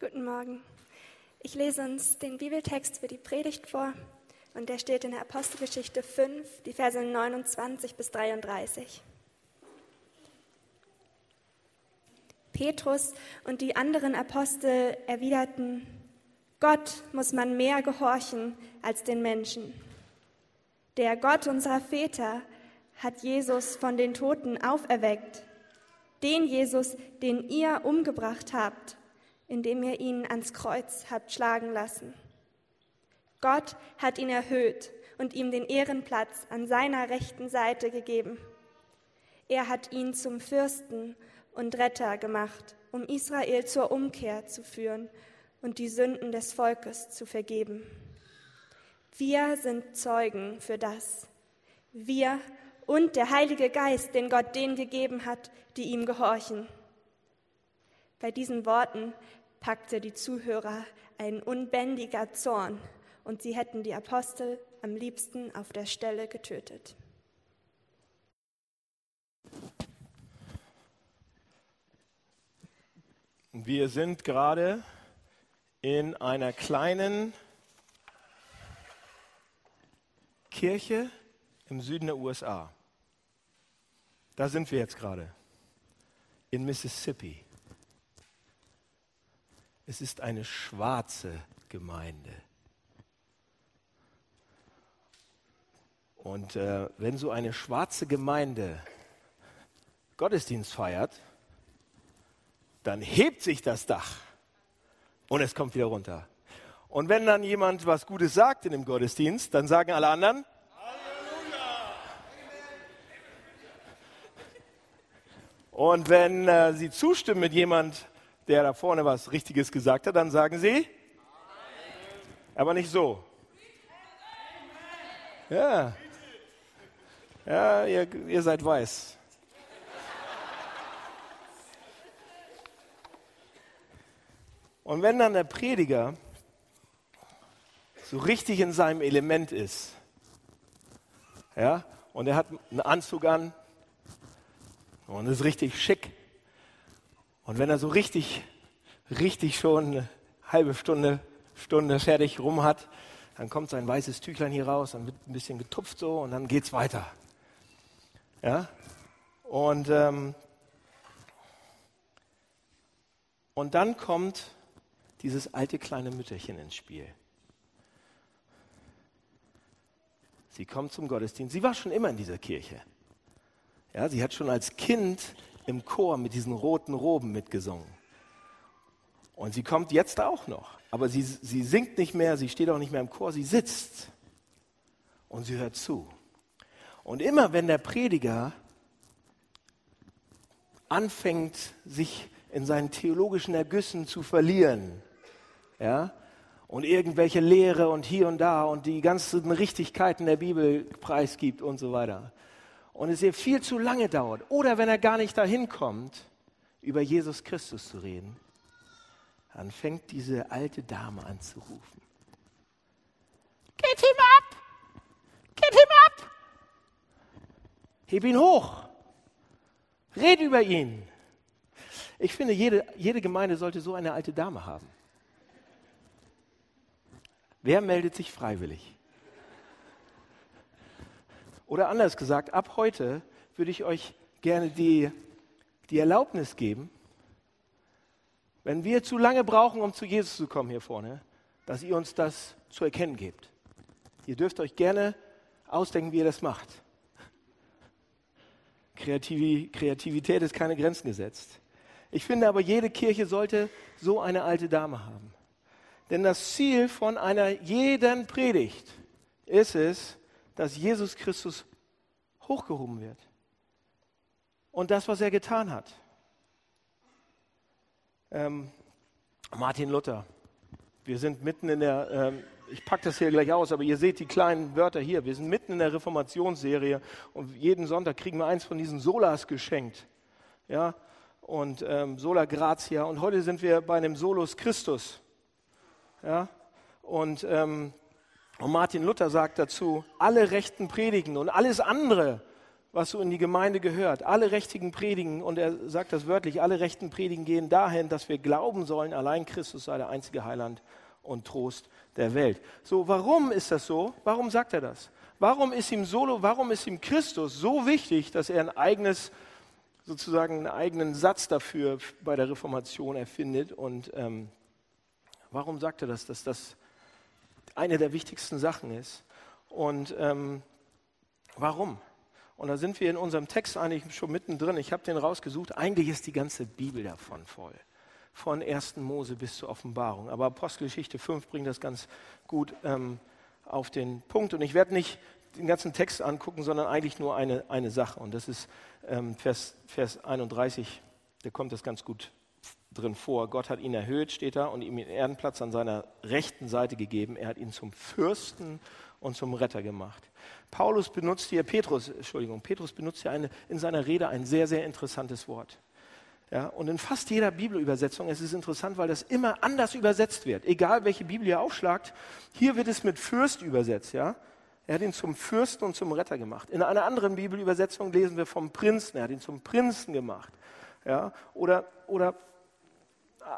Guten Morgen. Ich lese uns den Bibeltext für die Predigt vor und der steht in der Apostelgeschichte 5, die Verse 29 bis 33. Petrus und die anderen Apostel erwiderten, Gott muss man mehr gehorchen als den Menschen. Der Gott unserer Väter hat Jesus von den Toten auferweckt, den Jesus, den ihr umgebracht habt, indem ihr ihn ans Kreuz habt schlagen lassen. Gott hat ihn erhöht und ihm den Ehrenplatz an seiner rechten Seite gegeben. Er hat ihn zum Fürsten und Retter gemacht, um Israel zur Umkehr zu führen und die Sünden des Volkes zu vergeben. Wir sind Zeugen für das. Wir und der Heilige Geist, den Gott denen gegeben hat, die ihm gehorchen. Bei diesen Worten packte die Zuhörer ein unbändiger Zorn und sie hätten die Apostel am liebsten auf der Stelle getötet. Wir sind gerade in einer kleinen Kirche im Süden der USA. Da sind wir jetzt gerade, in Mississippi. Es ist eine schwarze Gemeinde. Und äh, wenn so eine schwarze Gemeinde Gottesdienst feiert, dann hebt sich das Dach und es kommt wieder runter. Und wenn dann jemand was Gutes sagt in dem Gottesdienst, dann sagen alle anderen, Halleluja! Und wenn äh, sie zustimmen mit jemand, der da vorne was Richtiges gesagt hat, dann sagen sie, Amen. aber nicht so. Ja. Ja, ihr, ihr seid weiß. Und wenn dann der Prediger so richtig in seinem Element ist, ja, und er hat einen Anzug an und ist richtig schick, und wenn er so richtig, richtig schon eine halbe Stunde, Stunde fertig rum hat, dann kommt sein weißes Tüchlein hier raus, dann wird ein bisschen getupft so und dann geht's weiter. Ja? Und, ähm, und dann kommt dieses alte kleine Mütterchen ins Spiel. Sie kommt zum Gottesdienst. Sie war schon immer in dieser Kirche. Ja, sie hat schon als Kind im Chor mit diesen roten Roben mitgesungen. Und sie kommt jetzt auch noch. Aber sie, sie singt nicht mehr, sie steht auch nicht mehr im Chor, sie sitzt und sie hört zu. Und immer wenn der Prediger anfängt, sich in seinen theologischen Ergüssen zu verlieren, ja, und irgendwelche Lehre und hier und da und die ganzen Richtigkeiten der Bibel preisgibt und so weiter. Und es ihr viel zu lange dauert. Oder wenn er gar nicht dahin kommt, über Jesus Christus zu reden, dann fängt diese alte Dame an zu rufen. Geht ihm ab! Geht ihm ab! Heb ihn hoch. Red über ihn. Ich finde, jede, jede Gemeinde sollte so eine alte Dame haben. Wer meldet sich freiwillig? Oder anders gesagt, ab heute würde ich euch gerne die, die Erlaubnis geben, wenn wir zu lange brauchen, um zu Jesus zu kommen hier vorne, dass ihr uns das zu erkennen gebt. Ihr dürft euch gerne ausdenken, wie ihr das macht. Kreativität ist keine Grenzen gesetzt. Ich finde aber, jede Kirche sollte so eine alte Dame haben. Denn das Ziel von einer jeden Predigt ist es, dass Jesus Christus hochgehoben wird. Und das, was er getan hat. Ähm, Martin Luther. Wir sind mitten in der, ähm, ich packe das hier gleich aus, aber ihr seht die kleinen Wörter hier. Wir sind mitten in der Reformationsserie und jeden Sonntag kriegen wir eins von diesen Solas geschenkt. Ja, und ähm, Sola Gratia. Und heute sind wir bei einem Solus Christus. Ja, und, ähm, und Martin Luther sagt dazu, alle Rechten predigen und alles andere was so in die Gemeinde gehört. Alle Rechtigen predigen, und er sagt das wörtlich, alle Rechten predigen gehen dahin, dass wir glauben sollen, allein Christus sei der einzige Heiland und Trost der Welt. So, warum ist das so? Warum sagt er das? Warum ist ihm Solo, warum ist ihm Christus so wichtig, dass er ein eigenes, sozusagen einen eigenen Satz dafür bei der Reformation erfindet? Und ähm, warum sagt er das, dass das eine der wichtigsten Sachen ist? Und ähm, warum? Und da sind wir in unserem Text eigentlich schon mittendrin. Ich habe den rausgesucht. Eigentlich ist die ganze Bibel davon voll. Von 1. Mose bis zur Offenbarung. Aber Apostelgeschichte 5 bringt das ganz gut ähm, auf den Punkt. Und ich werde nicht den ganzen Text angucken, sondern eigentlich nur eine, eine Sache. Und das ist ähm, Vers, Vers 31. Da kommt das ganz gut drin vor. Gott hat ihn erhöht, steht da, und ihm den Erdenplatz an seiner rechten Seite gegeben. Er hat ihn zum Fürsten und zum Retter gemacht. Paulus benutzt hier, Petrus, Entschuldigung, Petrus benutzt hier eine, in seiner Rede ein sehr, sehr interessantes Wort. Ja, und in fast jeder Bibelübersetzung ist es interessant, weil das immer anders übersetzt wird. Egal welche Bibel ihr aufschlagt, hier wird es mit Fürst übersetzt. Ja? Er hat ihn zum Fürsten und zum Retter gemacht. In einer anderen Bibelübersetzung lesen wir vom Prinzen. Er hat ihn zum Prinzen gemacht. Ja? Oder, oder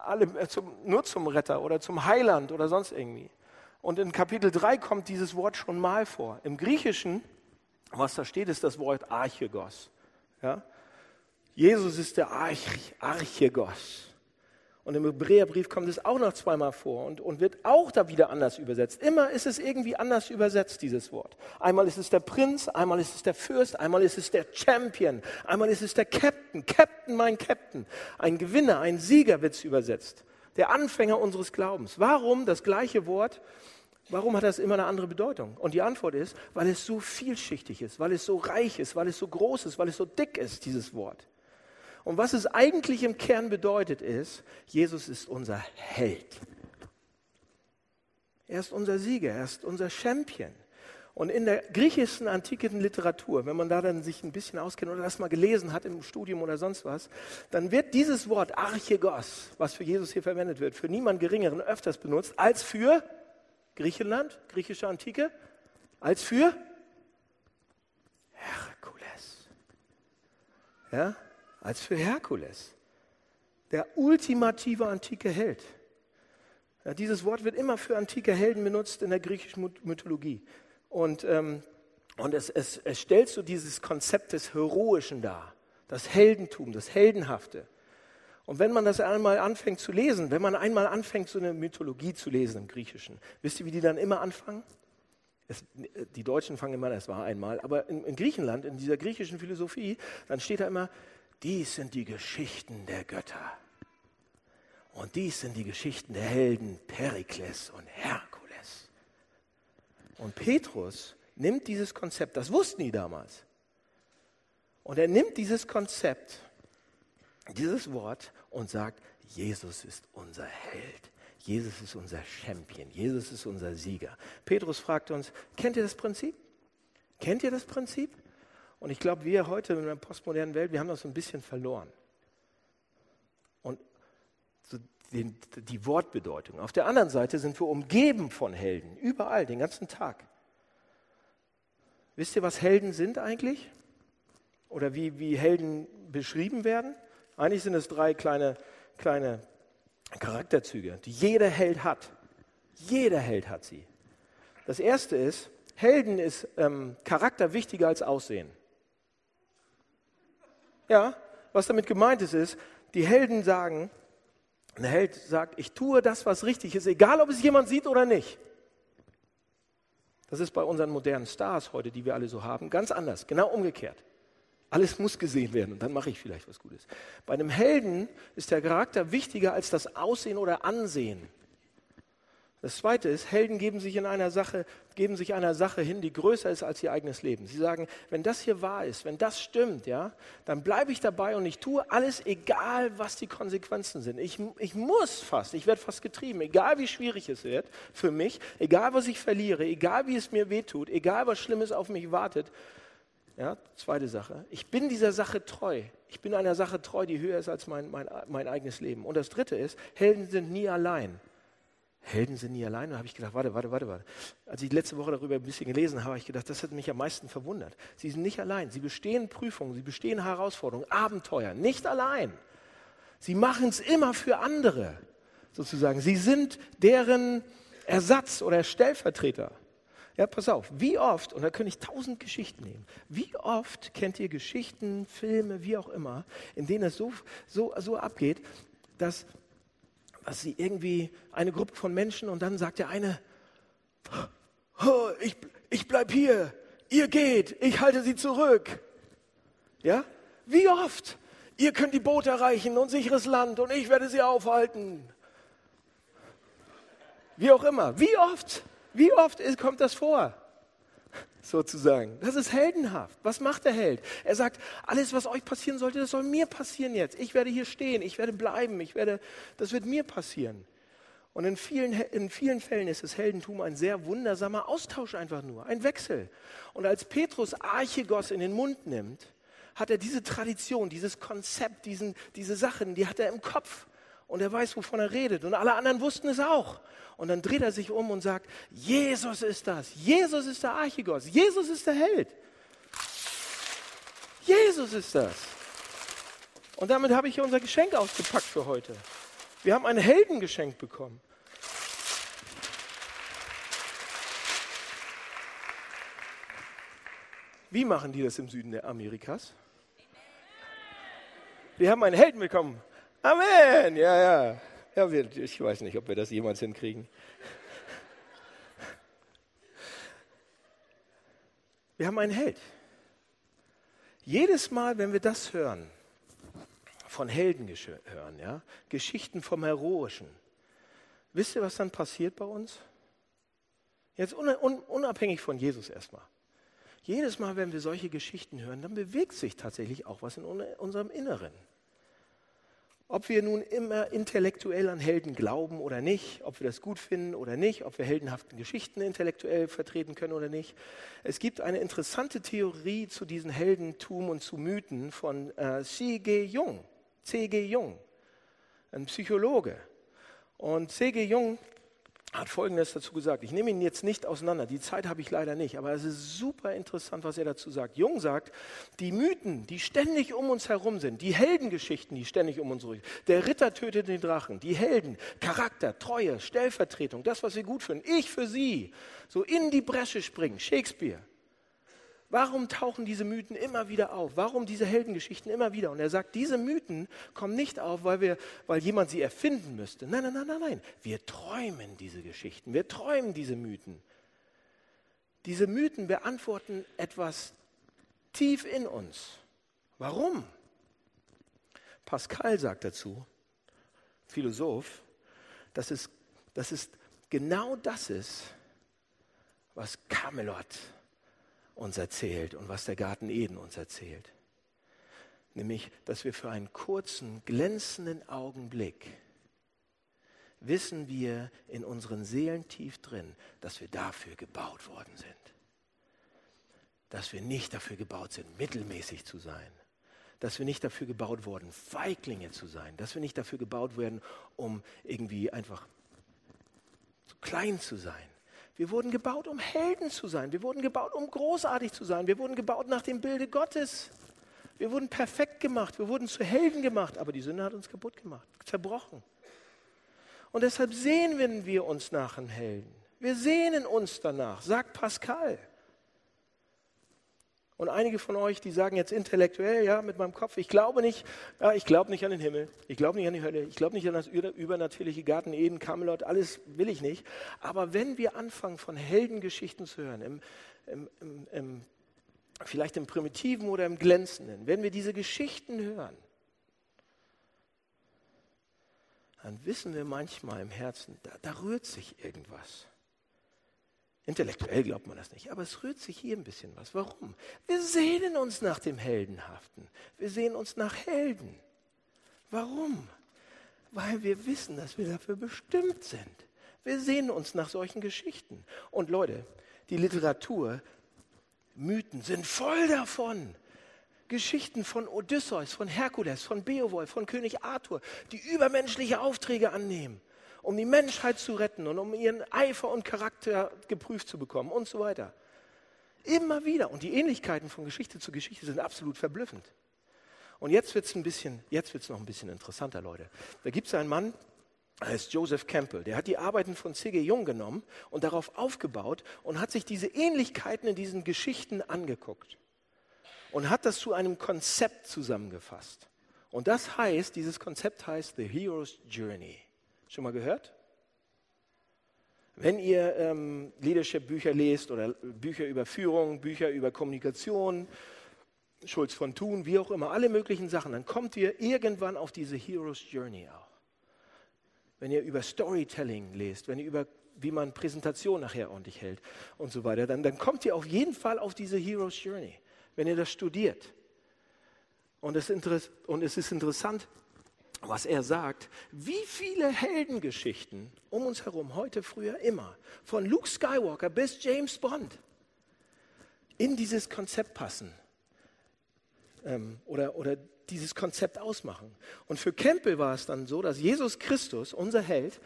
alle, äh, zum, nur zum Retter oder zum Heiland oder sonst irgendwie. Und in Kapitel 3 kommt dieses Wort schon mal vor. Im Griechischen, was da steht, ist das Wort Archegos. Ja? Jesus ist der Arch, Archegos. Und im Hebräerbrief kommt es auch noch zweimal vor und, und wird auch da wieder anders übersetzt. Immer ist es irgendwie anders übersetzt, dieses Wort. Einmal ist es der Prinz, einmal ist es der Fürst, einmal ist es der Champion, einmal ist es der Captain. Captain, mein Captain. Ein Gewinner, ein Sieger wird es übersetzt. Der Anfänger unseres Glaubens. Warum das gleiche Wort Warum hat das immer eine andere Bedeutung? Und die Antwort ist, weil es so vielschichtig ist, weil es so reich ist, weil es so groß ist, weil es so dick ist, dieses Wort. Und was es eigentlich im Kern bedeutet, ist, Jesus ist unser Held. Er ist unser Sieger, er ist unser Champion. Und in der griechischen antiken Literatur, wenn man da dann sich ein bisschen auskennt oder das mal gelesen hat im Studium oder sonst was, dann wird dieses Wort Archegos, was für Jesus hier verwendet wird, für niemand Geringeren öfters benutzt als für Griechenland, griechische Antike, als für Herkules. Ja, als für Herkules. Der ultimative antike Held. Ja, dieses Wort wird immer für antike Helden benutzt in der griechischen Mythologie. Und, ähm, und es, es, es stellt so dieses Konzept des Heroischen dar, das Heldentum, das Heldenhafte. Und wenn man das einmal anfängt zu lesen, wenn man einmal anfängt, so eine Mythologie zu lesen im Griechischen, wisst ihr, wie die dann immer anfangen? Es, die Deutschen fangen immer, es war einmal, aber in, in, Griechenland, in dieser griechischen Philosophie, dann steht da immer, dies sind die Geschichten der Götter. Und dies sind die Geschichten der Helden Perikles und Herkules. Und Petrus nimmt dieses Konzept, das wussten die damals, und er nimmt dieses Konzept dieses Wort und sagt, Jesus ist unser Held. Jesus ist unser Champion. Jesus ist unser Sieger. Petrus fragt uns, kennt ihr das Prinzip? Kennt ihr das Prinzip? Und ich glaube, wir heute in der postmodernen Welt, wir haben das so ein bisschen verloren. Und so die, die Wortbedeutung. Auf der anderen Seite sind wir umgeben von Helden, überall, den ganzen Tag. Wisst ihr, was Helden sind eigentlich? Oder wie, wie Helden beschrieben werden? Eigentlich sind es drei kleine, kleine Charakterzüge, die jeder Held hat. Jeder Held hat sie. Das erste ist, Helden ist ähm, Charakter wichtiger als Aussehen. Ja, was damit gemeint ist, ist, die Helden sagen, ein Held sagt, ich tue das, was richtig ist, egal ob es jemand sieht oder nicht. Das ist bei unseren modernen Stars heute, die wir alle so haben, ganz anders, genau umgekehrt. Alles muss gesehen werden und dann mache ich vielleicht was Gutes. Bei einem Helden ist der Charakter wichtiger als das Aussehen oder Ansehen. Das zweite ist, Helden geben sich in einer Sache, geben sich einer Sache hin, die größer ist als ihr eigenes Leben. Sie sagen, wenn das hier wahr ist, wenn das stimmt, ja, dann bleibe ich dabei und ich tue alles, egal was die Konsequenzen sind. Ich, ich muss fast, ich werde fast getrieben, egal wie schwierig es wird für mich, egal was ich verliere, egal wie es mir wehtut, egal was Schlimmes auf mich wartet, ja, zweite Sache. Ich bin dieser Sache treu. Ich bin einer Sache treu, die höher ist als mein, mein, mein eigenes Leben. Und das dritte ist, Helden sind nie allein. Helden sind nie allein. Da habe ich gedacht, warte, warte, warte, warte. Als ich letzte Woche darüber ein bisschen gelesen habe, habe ich gedacht, das hat mich am meisten verwundert. Sie sind nicht allein. Sie bestehen Prüfungen, sie bestehen Herausforderungen, Abenteuer. Nicht allein. Sie machen es immer für andere, sozusagen. Sie sind deren Ersatz oder Stellvertreter. Ja, pass auf, wie oft, und da könnte ich tausend Geschichten nehmen, wie oft kennt ihr Geschichten, Filme, wie auch immer, in denen es so, so, so abgeht, dass, sie irgendwie eine Gruppe von Menschen und dann sagt der eine, oh, ich, ich bleib hier, ihr geht, ich halte sie zurück. Ja? Wie oft? Ihr könnt die Boote erreichen und sicheres Land und ich werde sie aufhalten. Wie auch immer. Wie oft? Wie oft kommt das vor? Sozusagen. Das ist heldenhaft. Was macht der Held? Er sagt, alles, was euch passieren sollte, das soll mir passieren jetzt. Ich werde hier stehen, ich werde bleiben, ich werde, das wird mir passieren. Und in vielen, in vielen Fällen ist das Heldentum ein sehr wundersamer Austausch einfach nur, ein Wechsel. Und als Petrus Archegos in den Mund nimmt, hat er diese Tradition, dieses Konzept, diesen, diese Sachen, die hat er im Kopf und er weiß, wovon er redet. Und alle anderen wussten es auch. Und dann dreht er sich um und sagt, Jesus ist das. Jesus ist der Archigos. Jesus ist der Held. Jesus ist das. Und damit habe ich unser Geschenk ausgepackt für heute. Wir haben ein Heldengeschenk bekommen. Wie machen die das im Süden der Amerikas? Wir haben einen Helden bekommen. Amen. Ja, ja. ja wir, ich weiß nicht, ob wir das jemals hinkriegen. Wir haben einen Held. Jedes Mal, wenn wir das hören, von Helden hören, ja, Geschichten vom Heroischen, wisst ihr, was dann passiert bei uns? Jetzt unabhängig von Jesus erstmal. Jedes Mal, wenn wir solche Geschichten hören, dann bewegt sich tatsächlich auch was in unserem Inneren. Ob wir nun immer intellektuell an Helden glauben oder nicht, ob wir das gut finden oder nicht, ob wir heldenhaften Geschichten intellektuell vertreten können oder nicht. Es gibt eine interessante Theorie zu diesem Heldentum und zu Mythen von äh, C.G. Jung. C.G. Jung, ein Psychologe. Und C.G. Jung hat Folgendes dazu gesagt. Ich nehme ihn jetzt nicht auseinander, die Zeit habe ich leider nicht, aber es ist super interessant, was er dazu sagt. Jung sagt, die Mythen, die ständig um uns herum sind, die Heldengeschichten, die ständig um uns herum sind, der Ritter tötet den Drachen, die Helden, Charakter, Treue, Stellvertretung, das, was wir gut finden, ich für sie, so in die Bresche springen, Shakespeare. Warum tauchen diese Mythen immer wieder auf? Warum diese Heldengeschichten immer wieder? Und er sagt, diese Mythen kommen nicht auf, weil, wir, weil jemand sie erfinden müsste. Nein, nein, nein, nein, nein. Wir träumen diese Geschichten. Wir träumen diese Mythen. Diese Mythen beantworten etwas tief in uns. Warum? Pascal sagt dazu, Philosoph, dass es, dass es genau das ist, was Camelot uns erzählt und was der Garten Eden uns erzählt. Nämlich, dass wir für einen kurzen, glänzenden Augenblick wissen wir in unseren Seelen tief drin, dass wir dafür gebaut worden sind. Dass wir nicht dafür gebaut sind, mittelmäßig zu sein. Dass wir nicht dafür gebaut wurden, Feiglinge zu sein. Dass wir nicht dafür gebaut werden, um irgendwie einfach zu klein zu sein. Wir wurden gebaut, um Helden zu sein. Wir wurden gebaut, um großartig zu sein. Wir wurden gebaut nach dem Bilde Gottes. Wir wurden perfekt gemacht. Wir wurden zu Helden gemacht. Aber die Sünde hat uns kaputt gemacht, zerbrochen. Und deshalb sehnen wir uns nach einem Helden. Wir sehnen uns danach, sagt Pascal. Und einige von euch, die sagen jetzt intellektuell, ja, mit meinem Kopf, ich glaube nicht, ja, ich glaube nicht an den Himmel, ich glaube nicht an die Hölle, ich glaube nicht an das übernatürliche Garten Eden, Camelot, alles will ich nicht. Aber wenn wir anfangen, von Heldengeschichten zu hören, im, im, im, im, vielleicht im Primitiven oder im Glänzenden, wenn wir diese Geschichten hören, dann wissen wir manchmal im Herzen, da, da rührt sich irgendwas. Intellektuell glaubt man das nicht, aber es rührt sich hier ein bisschen was. Warum? Wir sehnen uns nach dem Heldenhaften. Wir sehnen uns nach Helden. Warum? Weil wir wissen, dass wir dafür bestimmt sind. Wir sehnen uns nach solchen Geschichten. Und Leute, die Literatur, Mythen sind voll davon. Geschichten von Odysseus, von Herkules, von Beowulf, von König Arthur, die übermenschliche Aufträge annehmen um die Menschheit zu retten und um ihren Eifer und Charakter geprüft zu bekommen und so weiter. Immer wieder. Und die Ähnlichkeiten von Geschichte zu Geschichte sind absolut verblüffend. Und jetzt wird es noch ein bisschen interessanter, Leute. Da gibt es einen Mann, er heißt Joseph Campbell. Der hat die Arbeiten von C.G. Jung genommen und darauf aufgebaut und hat sich diese Ähnlichkeiten in diesen Geschichten angeguckt und hat das zu einem Konzept zusammengefasst. Und das heißt, dieses Konzept heißt The Hero's Journey. Schon mal gehört? Wenn ihr ähm, Leadership-Bücher lest oder Bücher über Führung, Bücher über Kommunikation, Schulz von Thun, wie auch immer, alle möglichen Sachen, dann kommt ihr irgendwann auf diese Hero's Journey auch. Wenn ihr über Storytelling lest, wenn ihr über wie man Präsentation nachher ordentlich hält und so weiter, dann, dann kommt ihr auf jeden Fall auf diese Hero's Journey, wenn ihr das studiert. Und es, und es ist interessant, was er sagt, wie viele Heldengeschichten um uns herum, heute, früher, immer, von Luke Skywalker bis James Bond, in dieses Konzept passen ähm, oder, oder dieses Konzept ausmachen. Und für Campbell war es dann so, dass Jesus Christus, unser Held,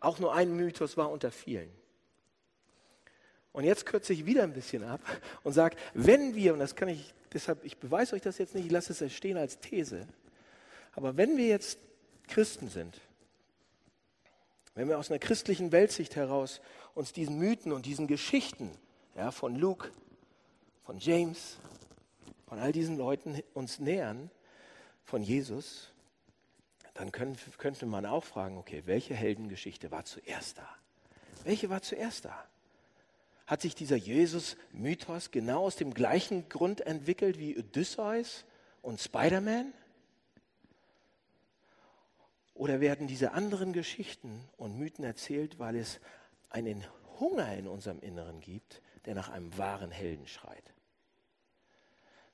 auch nur ein Mythos war unter vielen. Und jetzt kürze ich wieder ein bisschen ab und sage, wenn wir, und das kann ich, deshalb, ich beweise euch das jetzt nicht, ich lasse es stehen als These, aber wenn wir jetzt Christen sind, wenn wir aus einer christlichen Weltsicht heraus uns diesen Mythen und diesen Geschichten ja, von Luke, von James, von all diesen Leuten uns nähern, von Jesus, dann können, könnte man auch fragen, okay, welche Heldengeschichte war zuerst da? Welche war zuerst da? Hat sich dieser Jesus-Mythos genau aus dem gleichen Grund entwickelt wie Odysseus und Spider-Man? Oder werden diese anderen Geschichten und Mythen erzählt, weil es einen Hunger in unserem Inneren gibt, der nach einem wahren Helden schreit?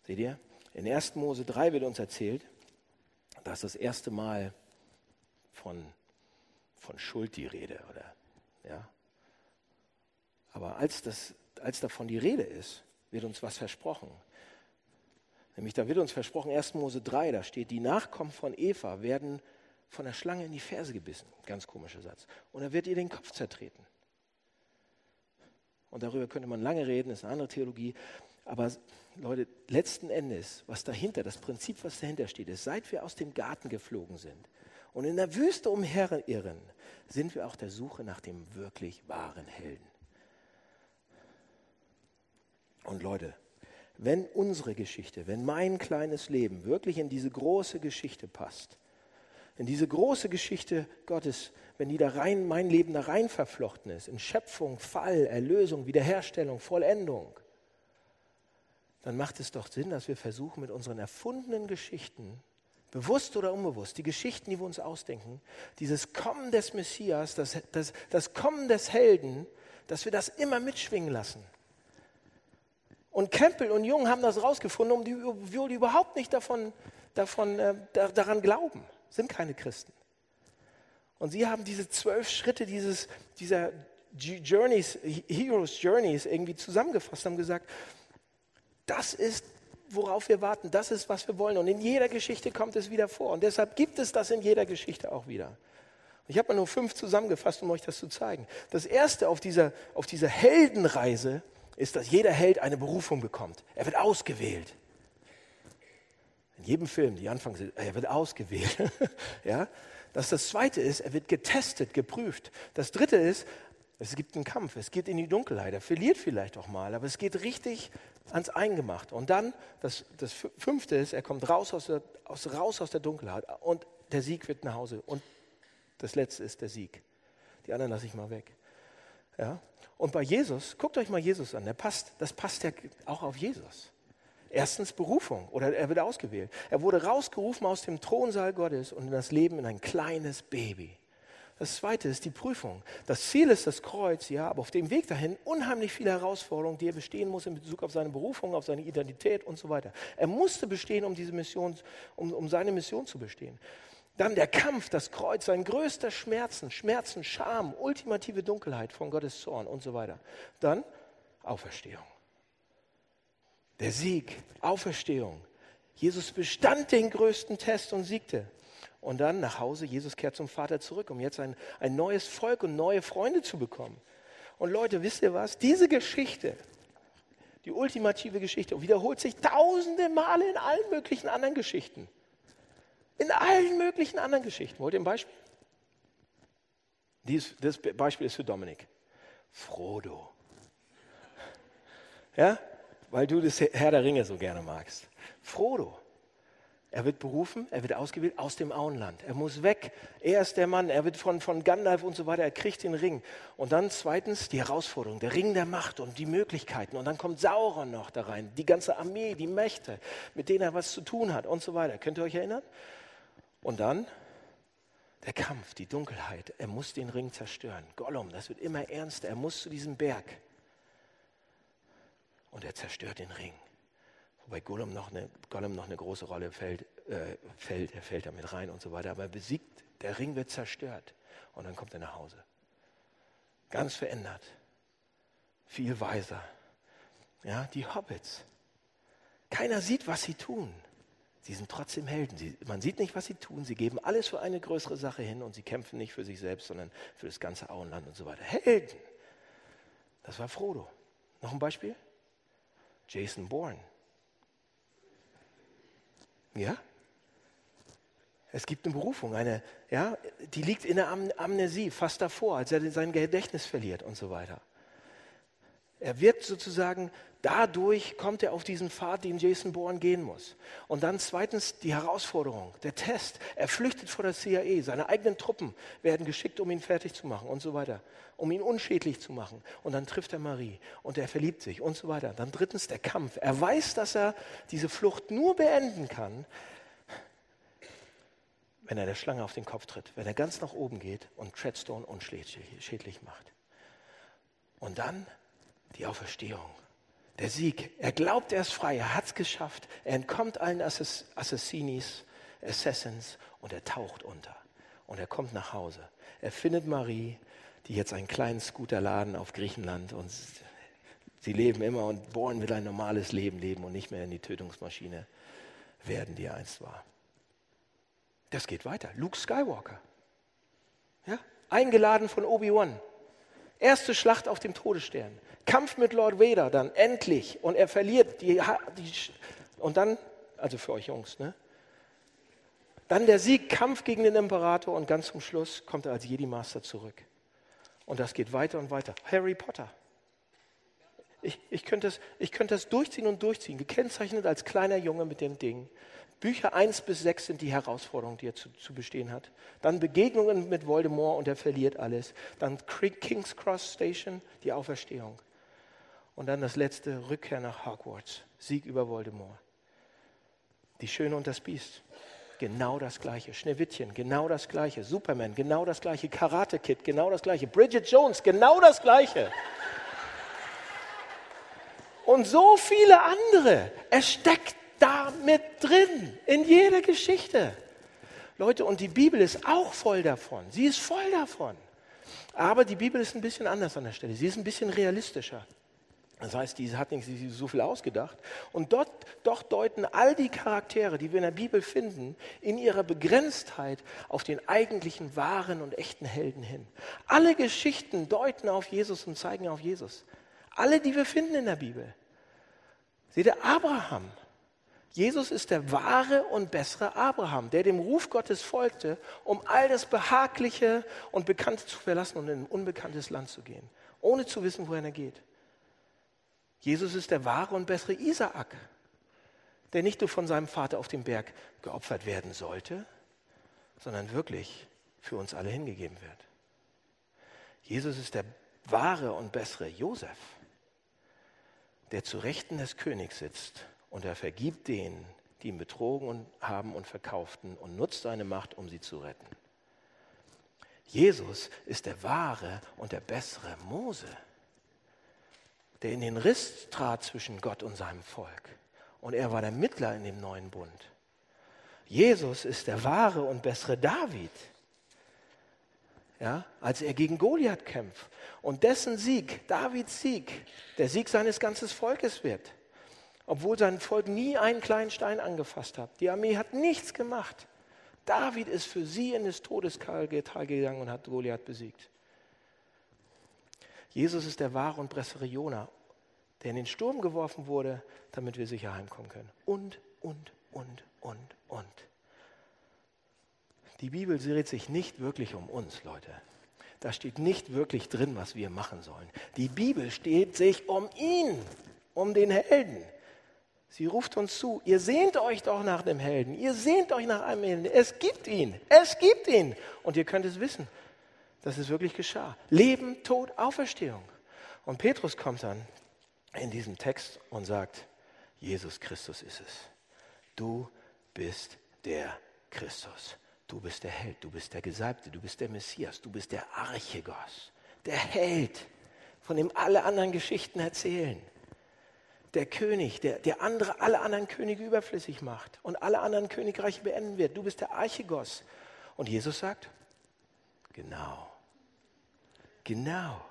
Seht ihr? In 1. Mose 3 wird uns erzählt, dass das erste Mal von, von Schuld die Rede, oder? Ja? Aber als, das, als davon die Rede ist, wird uns was versprochen. Nämlich da wird uns versprochen, 1. Mose 3, da steht, die Nachkommen von Eva werden von der Schlange in die Ferse gebissen. Ganz komischer Satz. Und er wird ihr den Kopf zertreten. Und darüber könnte man lange reden, ist eine andere Theologie. Aber Leute, letzten Endes, was dahinter, das Prinzip, was dahinter steht, ist, seit wir aus dem Garten geflogen sind und in der Wüste umherirren, sind wir auf der Suche nach dem wirklich wahren Helden. Und Leute, wenn unsere Geschichte, wenn mein kleines Leben wirklich in diese große Geschichte passt, in diese große Geschichte Gottes, wenn die da rein, mein Leben da rein verflochten ist, in Schöpfung, Fall, Erlösung, Wiederherstellung, Vollendung, dann macht es doch Sinn, dass wir versuchen, mit unseren erfundenen Geschichten, bewusst oder unbewusst, die Geschichten, die wir uns ausdenken, dieses Kommen des Messias, das, das, das Kommen des Helden, dass wir das immer mitschwingen lassen. Und Campbell und Jung haben das rausgefunden, obwohl die überhaupt nicht davon, davon, äh, daran glauben sind keine Christen. Und sie haben diese zwölf Schritte dieses, dieser Journeys, Heroes Journeys irgendwie zusammengefasst, haben gesagt, das ist, worauf wir warten, das ist, was wir wollen. Und in jeder Geschichte kommt es wieder vor. Und deshalb gibt es das in jeder Geschichte auch wieder. Ich habe mal nur fünf zusammengefasst, um euch das zu zeigen. Das erste auf dieser, auf dieser Heldenreise ist, dass jeder Held eine Berufung bekommt. Er wird ausgewählt. In jedem Film, die anfangen, sind, er wird ausgewählt. ja? Das das zweite ist, er wird getestet, geprüft. Das dritte ist, es gibt einen Kampf, es geht in die Dunkelheit, er verliert vielleicht auch mal, aber es geht richtig ans Eingemachte. Und dann, das, das fünfte ist, er kommt raus aus, der, aus, raus aus der Dunkelheit und der Sieg wird nach Hause. Und das letzte ist der Sieg. Die anderen lasse ich mal weg. Ja? Und bei Jesus, guckt euch mal Jesus an, der passt, das passt ja auch auf Jesus. Erstens Berufung oder er wird ausgewählt. Er wurde rausgerufen aus dem Thronsaal Gottes und in das Leben in ein kleines Baby. Das zweite ist die Prüfung. Das Ziel ist das Kreuz, ja, aber auf dem Weg dahin unheimlich viele Herausforderungen, die er bestehen muss in Bezug auf seine Berufung, auf seine Identität und so weiter. Er musste bestehen, um diese Mission, um, um seine Mission zu bestehen. Dann der Kampf, das Kreuz, sein größter Schmerzen, Schmerzen, Scham, ultimative Dunkelheit von Gottes Zorn und so weiter. Dann Auferstehung. Der Sieg, Auferstehung. Jesus bestand den größten Test und siegte. Und dann nach Hause, Jesus kehrt zum Vater zurück, um jetzt ein, ein neues Volk und neue Freunde zu bekommen. Und Leute, wisst ihr was? Diese Geschichte, die ultimative Geschichte, wiederholt sich tausende Male in allen möglichen anderen Geschichten. In allen möglichen anderen Geschichten. Wollt ihr ein Beispiel? Dies, das Beispiel ist für Dominik. Frodo. Ja? Weil du das Herr der Ringe so gerne magst. Frodo. Er wird berufen, er wird ausgewählt aus dem Auenland. Er muss weg. Er ist der Mann. Er wird von, von Gandalf und so weiter. Er kriegt den Ring. Und dann zweitens die Herausforderung, der Ring der Macht und die Möglichkeiten. Und dann kommt Sauron noch da rein. Die ganze Armee, die Mächte, mit denen er was zu tun hat und so weiter. Könnt ihr euch erinnern? Und dann der Kampf, die Dunkelheit. Er muss den Ring zerstören. Gollum, das wird immer ernster. Er muss zu diesem Berg. Und er zerstört den Ring. Wobei Gollum noch eine, Gollum noch eine große Rolle fällt, äh, fällt, er fällt damit rein und so weiter. Aber er besiegt, der Ring wird zerstört. Und dann kommt er nach Hause. Ganz verändert. Viel weiser. Ja, die Hobbits. Keiner sieht, was sie tun. Sie sind trotzdem Helden. Sie, man sieht nicht, was sie tun. Sie geben alles für eine größere Sache hin und sie kämpfen nicht für sich selbst, sondern für das ganze Auenland und so weiter. Helden. Das war Frodo. Noch ein Beispiel? Jason Bourne. Ja? Es gibt eine Berufung, eine, ja, die liegt in der Am Amnesie, fast davor, als er sein Gedächtnis verliert und so weiter. Er wird sozusagen, dadurch kommt er auf diesen Pfad, den Jason Bourne gehen muss. Und dann zweitens die Herausforderung, der Test. Er flüchtet vor der CIA, seine eigenen Truppen werden geschickt, um ihn fertig zu machen und so weiter, um ihn unschädlich zu machen. Und dann trifft er Marie und er verliebt sich und so weiter. Dann drittens der Kampf. Er weiß, dass er diese Flucht nur beenden kann, wenn er der Schlange auf den Kopf tritt, wenn er ganz nach oben geht und Treadstone unschädlich macht. Und dann die Auferstehung, der Sieg. Er glaubt, er ist frei, er hat es geschafft. Er entkommt allen Assass Assassinis, Assassins und er taucht unter. Und er kommt nach Hause. Er findet Marie, die jetzt einen kleinen Scooterladen auf Griechenland und sie leben immer und Born will ein normales Leben leben und nicht mehr in die Tötungsmaschine werden, die er einst war. Das geht weiter. Luke Skywalker. Ja? Eingeladen von Obi-Wan. Erste Schlacht auf dem Todesstern. Kampf mit Lord Vader dann endlich und er verliert die, die und dann, also für euch Jungs, ne? Dann der Sieg, Kampf gegen den Imperator und ganz zum Schluss kommt er als Jedi Master zurück. Und das geht weiter und weiter. Harry Potter. Ich, ich, könnte das, ich könnte das durchziehen und durchziehen, gekennzeichnet als kleiner Junge mit dem Ding. Bücher 1 bis 6 sind die Herausforderungen, die er zu, zu, bestehen hat. Dann Begegnungen mit Voldemort und er verliert alles. Dann King's Cross Station, die Auferstehung. Und dann das letzte, Rückkehr nach Hogwarts, Sieg über Voldemort. Die Schöne und das Biest, genau das gleiche. Schneewittchen, genau das gleiche. Superman, genau das gleiche. Karate Kid, genau das gleiche. Bridget Jones, genau das gleiche. Und so viele andere. Es steckt da mit drin, in jeder Geschichte. Leute, und die Bibel ist auch voll davon. Sie ist voll davon. Aber die Bibel ist ein bisschen anders an der Stelle. Sie ist ein bisschen realistischer. Das heißt, die hat nicht so viel ausgedacht. Und dort, doch deuten all die Charaktere, die wir in der Bibel finden, in ihrer Begrenztheit auf den eigentlichen wahren und echten Helden hin. Alle Geschichten deuten auf Jesus und zeigen auf Jesus. Alle, die wir finden in der Bibel. Seht ihr, Abraham. Jesus ist der wahre und bessere Abraham, der dem Ruf Gottes folgte, um all das Behagliche und Bekannte zu verlassen und in ein unbekanntes Land zu gehen, ohne zu wissen, wohin er geht. Jesus ist der wahre und bessere Isaak, der nicht nur von seinem Vater auf dem Berg geopfert werden sollte, sondern wirklich für uns alle hingegeben wird. Jesus ist der wahre und bessere Josef, der zu Rechten des Königs sitzt und er vergibt denen, die ihn betrogen haben und verkauften und nutzt seine Macht, um sie zu retten. Jesus ist der wahre und der bessere Mose der in den Riss trat zwischen Gott und seinem Volk. Und er war der Mittler in dem neuen Bund. Jesus ist der wahre und bessere David. Ja, als er gegen Goliath kämpft und dessen Sieg, Davids Sieg, der Sieg seines ganzen Volkes wird. Obwohl sein Volk nie einen kleinen Stein angefasst hat. Die Armee hat nichts gemacht. David ist für sie in das Todestal gegangen und hat Goliath besiegt. Jesus ist der wahre und bessere Jona, der in den Sturm geworfen wurde, damit wir sicher heimkommen können. Und, und, und, und, und. Die Bibel dreht sich nicht wirklich um uns, Leute. Da steht nicht wirklich drin, was wir machen sollen. Die Bibel steht sich um ihn, um den Helden. Sie ruft uns zu, ihr sehnt euch doch nach dem Helden, ihr sehnt euch nach einem Helden. Es gibt ihn, es gibt ihn. Und ihr könnt es wissen, dass es wirklich geschah. Leben, Tod, Auferstehung. Und Petrus kommt dann in diesem Text und sagt, Jesus Christus ist es. Du bist der Christus. Du bist der Held, du bist der Gesalbte, du bist der Messias, du bist der Archegos, der Held, von dem alle anderen Geschichten erzählen. Der König, der, der andere, alle anderen Könige überflüssig macht und alle anderen Königreiche beenden wird. Du bist der Archegos. Und Jesus sagt, genau, genau.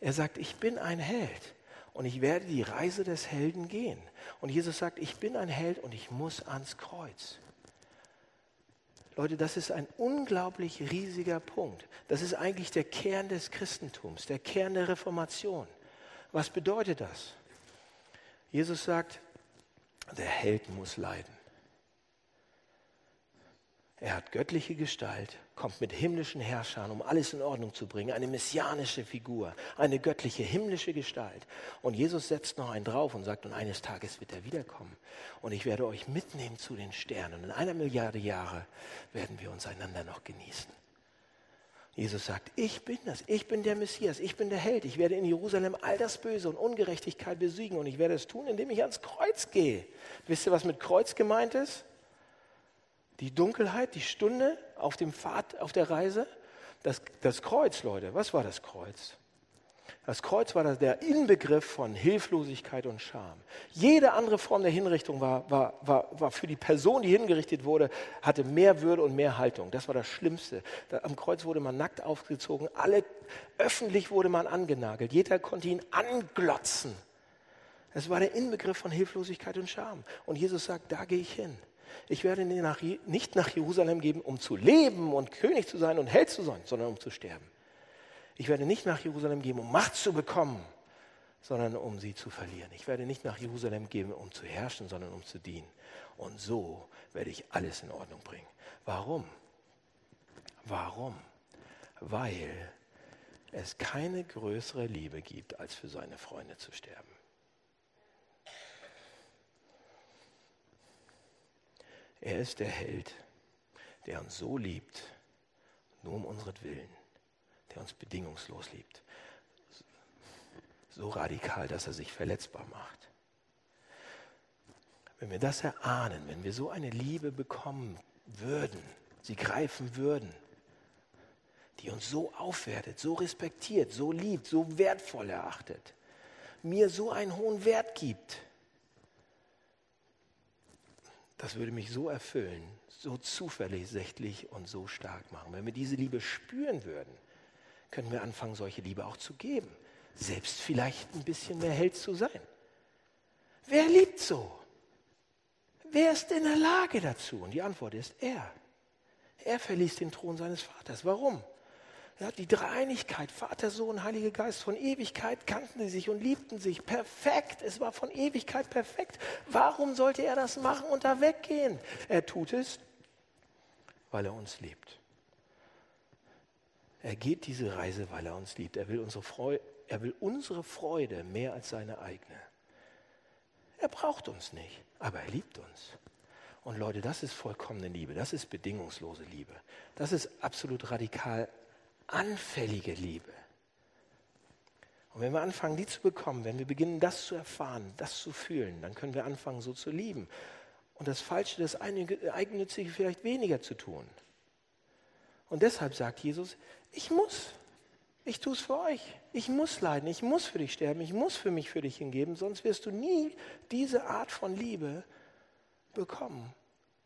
Er sagt, ich bin ein Held und ich werde die Reise des Helden gehen. Und Jesus sagt, ich bin ein Held und ich muss ans Kreuz. Leute, das ist ein unglaublich riesiger Punkt. Das ist eigentlich der Kern des Christentums, der Kern der Reformation. Was bedeutet das? Jesus sagt, der Held muss leiden. Er hat göttliche Gestalt, kommt mit himmlischen Herrschern, um alles in Ordnung zu bringen. Eine messianische Figur, eine göttliche, himmlische Gestalt. Und Jesus setzt noch einen drauf und sagt, und eines Tages wird er wiederkommen. Und ich werde euch mitnehmen zu den Sternen. In einer Milliarde Jahre werden wir uns einander noch genießen. Jesus sagt, ich bin das, ich bin der Messias, ich bin der Held. Ich werde in Jerusalem all das Böse und Ungerechtigkeit besiegen und ich werde es tun, indem ich ans Kreuz gehe. Wisst ihr, was mit Kreuz gemeint ist? Die Dunkelheit, die Stunde auf dem Pfad, auf der Reise. Das, das Kreuz, Leute, was war das Kreuz? Das Kreuz war der Inbegriff von Hilflosigkeit und Scham. Jede andere Form der Hinrichtung war, war, war, war für die Person, die hingerichtet wurde, hatte mehr Würde und mehr Haltung. Das war das Schlimmste. Da, am Kreuz wurde man nackt aufgezogen, alle, öffentlich wurde man angenagelt. Jeder konnte ihn anglotzen. Das war der Inbegriff von Hilflosigkeit und Scham. Und Jesus sagt, da gehe ich hin. Ich werde nicht nach Jerusalem gehen, um zu leben und König zu sein und Held zu sein, sondern um zu sterben. Ich werde nicht nach Jerusalem gehen, um Macht zu bekommen, sondern um sie zu verlieren. Ich werde nicht nach Jerusalem gehen, um zu herrschen, sondern um zu dienen. Und so werde ich alles in Ordnung bringen. Warum? Warum? Weil es keine größere Liebe gibt, als für seine Freunde zu sterben. Er ist der Held, der uns so liebt, nur um unseren der uns bedingungslos liebt. So radikal, dass er sich verletzbar macht. Wenn wir das erahnen, wenn wir so eine Liebe bekommen würden, sie greifen würden, die uns so aufwertet, so respektiert, so liebt, so wertvoll erachtet, mir so einen hohen Wert gibt, das würde mich so erfüllen, so zuversichtlich und so stark machen. Wenn wir diese Liebe spüren würden, können wir anfangen, solche Liebe auch zu geben. Selbst vielleicht ein bisschen mehr Held zu sein. Wer liebt so? Wer ist in der Lage dazu? Und die Antwort ist er. Er verließ den Thron seines Vaters. Warum? Ja, die Dreieinigkeit, Vater, Sohn, Heiliger Geist, von Ewigkeit kannten sie sich und liebten sich. Perfekt, es war von Ewigkeit perfekt. Warum sollte er das machen und da weggehen? Er tut es, weil er uns liebt. Er geht diese Reise, weil er uns liebt. Er will unsere Freude, er will unsere Freude mehr als seine eigene. Er braucht uns nicht, aber er liebt uns. Und Leute, das ist vollkommene Liebe, das ist bedingungslose Liebe. Das ist absolut radikal anfällige Liebe. Und wenn wir anfangen, die zu bekommen, wenn wir beginnen, das zu erfahren, das zu fühlen, dann können wir anfangen, so zu lieben. Und das Falsche, das Eigennützige vielleicht weniger zu tun. Und deshalb sagt Jesus, ich muss. Ich tue es für euch. Ich muss leiden. Ich muss für dich sterben. Ich muss für mich für dich hingeben. Sonst wirst du nie diese Art von Liebe bekommen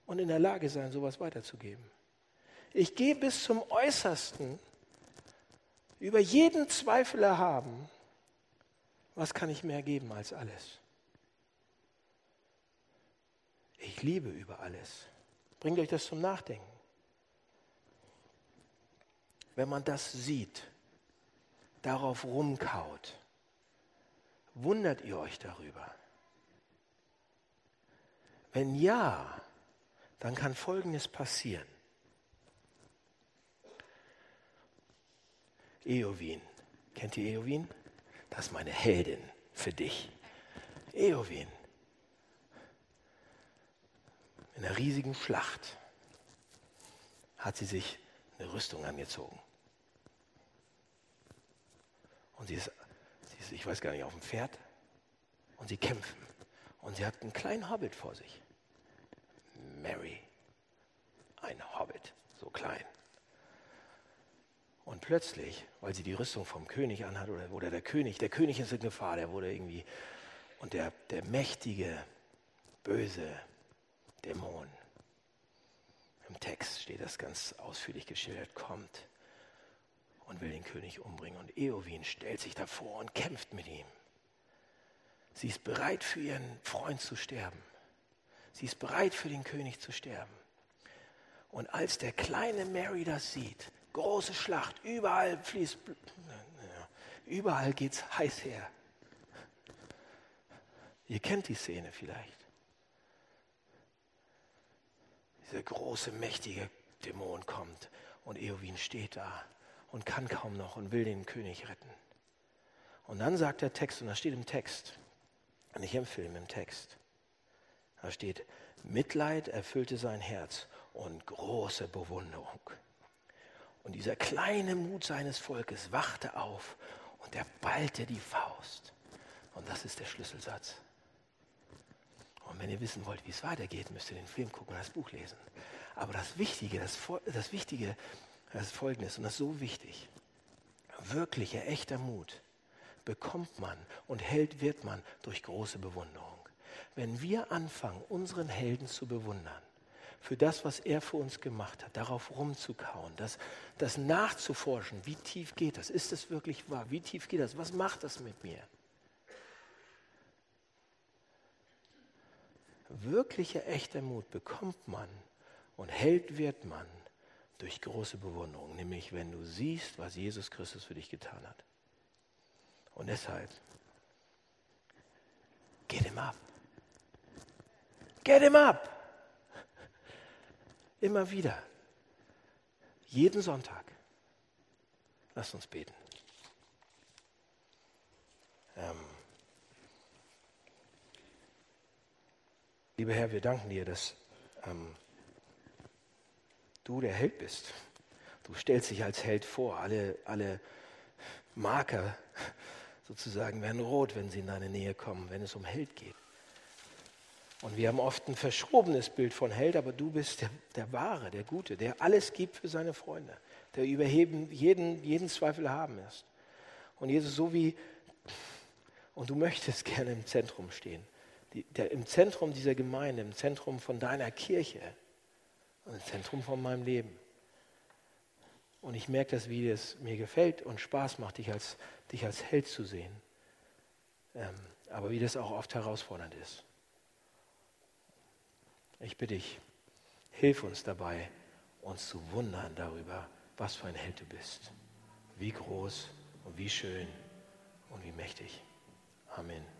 und in der Lage sein, sowas weiterzugeben. Ich gehe bis zum Äußersten über jeden Zweifel erhaben, was kann ich mehr geben als alles? Ich liebe über alles. Bringt euch das zum Nachdenken. Wenn man das sieht, darauf rumkaut, wundert ihr euch darüber? Wenn ja, dann kann Folgendes passieren. Eowyn. Kennt ihr Eowyn? Das ist meine Heldin für dich. Eowyn. In einer riesigen Schlacht hat sie sich eine Rüstung angezogen. Und sie ist, sie ist, ich weiß gar nicht, auf dem Pferd. Und sie kämpfen. Und sie hat einen kleinen Hobbit vor sich. Mary. Ein Hobbit, so klein. Und plötzlich, weil sie die Rüstung vom König anhat, oder, oder der König, der König ist in Gefahr, der wurde irgendwie, und der, der mächtige, böse Dämon, im Text steht das ganz ausführlich geschildert, kommt und will den König umbringen. Und Eowyn stellt sich davor und kämpft mit ihm. Sie ist bereit für ihren Freund zu sterben. Sie ist bereit für den König zu sterben. Und als der kleine Mary das sieht, große Schlacht, überall fließt, überall geht es heiß her. Ihr kennt die Szene vielleicht. Dieser große, mächtige Dämon kommt und Eowyn steht da und kann kaum noch und will den König retten. Und dann sagt der Text, und das steht im Text, nicht im Film, im Text, da steht, Mitleid erfüllte sein Herz und große Bewunderung. Und dieser kleine Mut seines Volkes wachte auf und er ballte die Faust. Und das ist der Schlüsselsatz. Und wenn ihr wissen wollt, wie es weitergeht, müsst ihr den Film gucken und das Buch lesen. Aber das Wichtige, das, das Wichtige, das Folgendes, und das ist so wichtig. Wirklicher, echter Mut bekommt man und hält wird man durch große Bewunderung. Wenn wir anfangen, unseren Helden zu bewundern, für das, was er für uns gemacht hat, darauf rumzukauen, das, das nachzuforschen, wie tief geht das, ist es wirklich wahr, wie tief geht das, was macht das mit mir? Wirklicher, echter Mut bekommt man und hält wird man durch große Bewunderung, nämlich wenn du siehst, was Jesus Christus für dich getan hat. Und deshalb, get him up. Get him up. Immer wieder. Jeden Sonntag. Lasst uns beten. Lieber Herr, wir danken dir, dass ähm, du der Held bist. Du stellst dich als Held vor. Alle, alle Marker sozusagen werden rot, wenn sie in deine Nähe kommen, wenn es um Held geht. Und wir haben oft ein verschobenes Bild von Held, aber du bist der, der Wahre, der Gute, der alles gibt für seine Freunde, der über jeden, jeden Zweifel haben ist. Und Jesus, so wie, und du möchtest gerne im Zentrum stehen, die, der, im Zentrum dieser Gemeinde, im Zentrum von deiner Kirche und im Zentrum von meinem Leben. Und ich merke das, wie es mir gefällt und Spaß macht, dich als, dich als Held zu sehen. Ähm, aber wie das auch oft herausfordernd ist. Ich bitte dich, hilf uns dabei, uns zu wundern darüber, was für ein Held du bist. Wie groß und wie schön und wie mächtig. Amen.